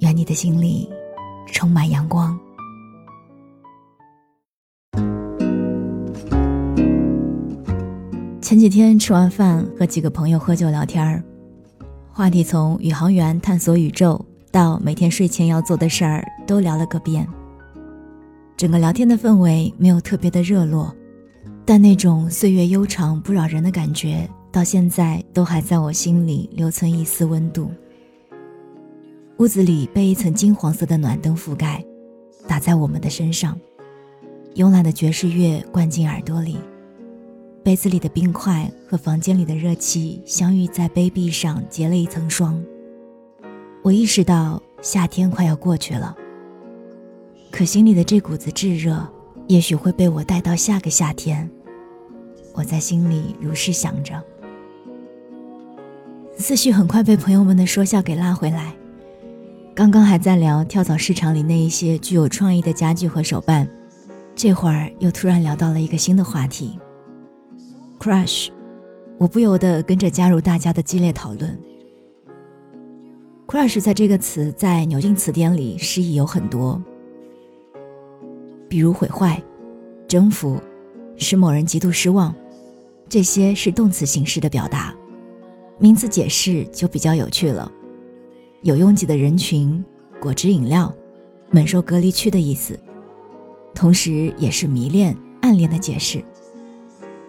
愿你的心里充满阳光。前几天吃完饭，和几个朋友喝酒聊天儿，话题从宇航员探索宇宙到每天睡前要做的事儿都聊了个遍。整个聊天的氛围没有特别的热络，但那种岁月悠长不扰人的感觉，到现在都还在我心里留存一丝温度。屋子里被一层金黄色的暖灯覆盖，打在我们的身上。慵懒的爵士乐灌进耳朵里，杯子里的冰块和房间里的热气相遇在杯壁上，结了一层霜。我意识到夏天快要过去了，可心里的这股子炙热，也许会被我带到下个夏天。我在心里如是想着，思绪很快被朋友们的说笑给拉回来。刚刚还在聊跳蚤市场里那一些具有创意的家具和手办，这会儿又突然聊到了一个新的话题，crush，我不由得跟着加入大家的激烈讨论。crush 在这个词在牛津词典里释义有很多，比如毁坏、征服、使某人极度失望，这些是动词形式的表达，名词解释就比较有趣了。有拥挤的人群，果汁饮料，猛兽隔离区的意思，同时也是迷恋、暗恋的解释。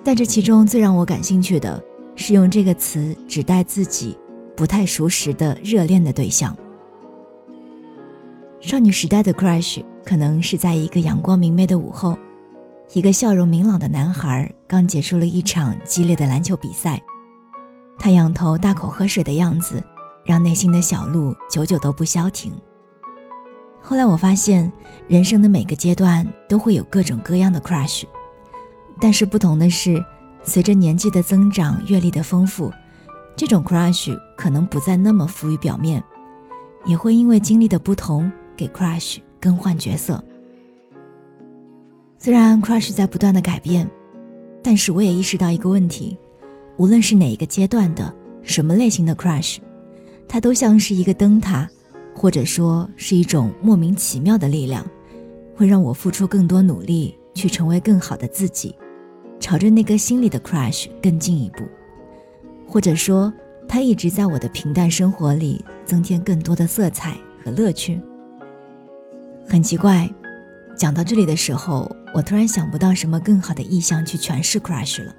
但这其中最让我感兴趣的是用这个词指代自己不太熟识的热恋的对象。少女时代的 crush 可能是在一个阳光明媚的午后，一个笑容明朗的男孩刚结束了一场激烈的篮球比赛，他仰头大口喝水的样子。让内心的小鹿久久都不消停。后来我发现，人生的每个阶段都会有各种各样的 crush，但是不同的是，随着年纪的增长、阅历的丰富，这种 crush 可能不再那么浮于表面，也会因为经历的不同，给 crush 更换角色。虽然 crush 在不断的改变，但是我也意识到一个问题：无论是哪一个阶段的什么类型的 crush。它都像是一个灯塔，或者说是一种莫名其妙的力量，会让我付出更多努力去成为更好的自己，朝着那个心里的 crush 更进一步。或者说，它一直在我的平淡生活里增添更多的色彩和乐趣。很奇怪，讲到这里的时候，我突然想不到什么更好的意象去诠释 crush 了。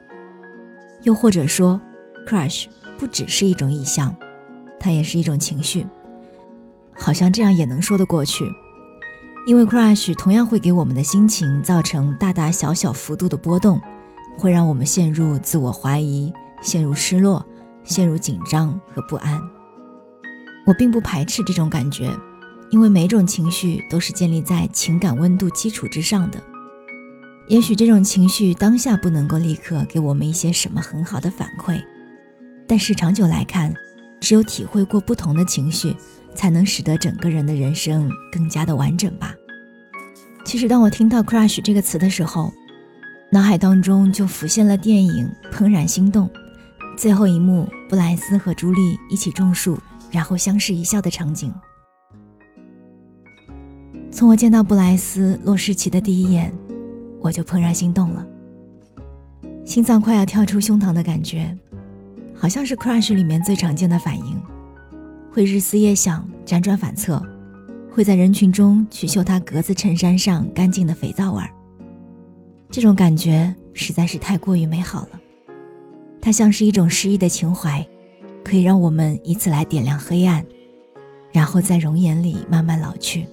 又或者说，crush 不只是一种意象。它也是一种情绪，好像这样也能说得过去，因为 crush 同样会给我们的心情造成大大小小幅度的波动，会让我们陷入自我怀疑，陷入失落，陷入紧张和不安。我并不排斥这种感觉，因为每种情绪都是建立在情感温度基础之上的。也许这种情绪当下不能够立刻给我们一些什么很好的反馈，但是长久来看。只有体会过不同的情绪，才能使得整个人的人生更加的完整吧。其实，当我听到 “crush” 这个词的时候，脑海当中就浮现了电影《怦然心动》最后一幕，布莱斯和朱莉一起种树，然后相视一笑的场景。从我见到布莱斯洛世奇的第一眼，我就怦然心动了，心脏快要跳出胸膛的感觉。好像是 crush 里面最常见的反应，会日思夜想、辗转反侧，会在人群中去嗅他格子衬衫上干净的肥皂味儿。这种感觉实在是太过于美好了，它像是一种诗意的情怀，可以让我们以此来点亮黑暗，然后在容颜里慢慢老去。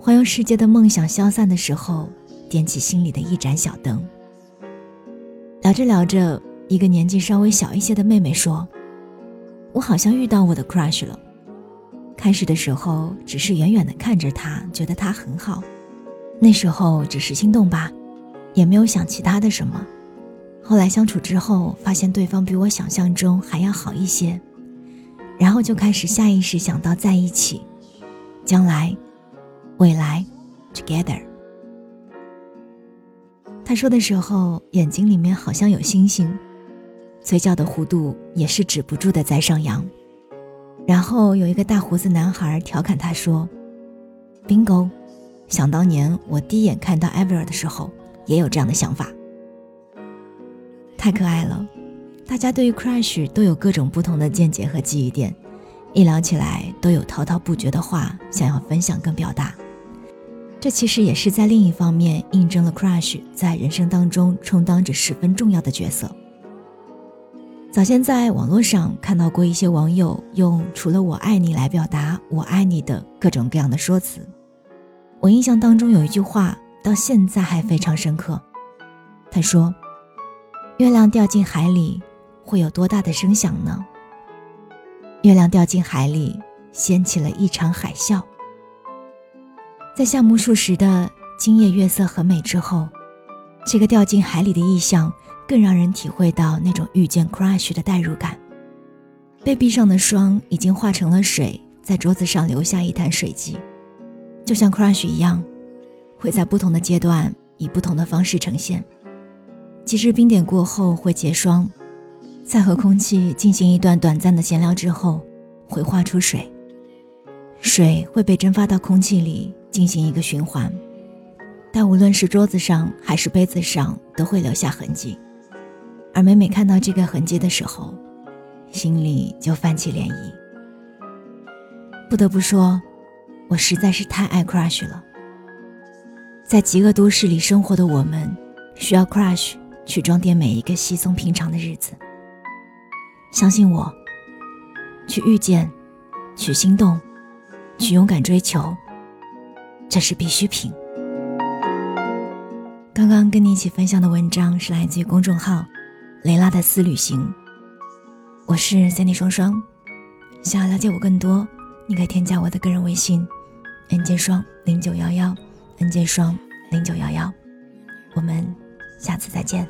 环游世界的梦想消散的时候，点起心里的一盏小灯。聊着聊着。一个年纪稍微小一些的妹妹说：“我好像遇到我的 crush 了。”开始的时候只是远远的看着他，觉得他很好，那时候只是心动吧，也没有想其他的什么。后来相处之后，发现对方比我想象中还要好一些，然后就开始下意识想到在一起，将来，未来，together。他说的时候，眼睛里面好像有星星，嘴角的弧度也是止不住的在上扬。然后有一个大胡子男孩调侃他说：“Bingo，想当年我第一眼看到 Ever 的时候，也有这样的想法。”太可爱了，大家对于 crush 都有各种不同的见解和记忆点，一聊起来都有滔滔不绝的话想要分享跟表达。这其实也是在另一方面印证了 crush 在人生当中充当着十分重要的角色。早先在网络上看到过一些网友用“除了我爱你”来表达“我爱你”的各种各样的说辞，我印象当中有一句话到现在还非常深刻，他说。月亮掉进海里，会有多大的声响呢？月亮掉进海里，掀起了一场海啸。在夏目漱石的“今夜月色很美”之后，这个掉进海里的意象更让人体会到那种遇见 crush 的代入感。被闭上的霜已经化成了水，在桌子上留下一滩水迹，就像 crush 一样，会在不同的阶段以不同的方式呈现。其实冰点过后会结霜，在和空气进行一段短暂的闲聊之后，会化出水。水会被蒸发到空气里进行一个循环，但无论是桌子上还是杯子上都会留下痕迹。而每每看到这个痕迹的时候，心里就泛起涟漪。不得不说，我实在是太爱 crush 了。在极恶都市里生活的我们，需要 crush。去装点每一个稀松平常的日子。相信我，去遇见，去心动，去勇敢追求，这是必需品。刚刚跟你一起分享的文章是来自于公众号“雷拉的私旅行”。我是 Sandy 双双，想要了解我更多，你可以添加我的个人微信：nj 双零九幺幺，nj 双零九幺幺。我们。下次再见。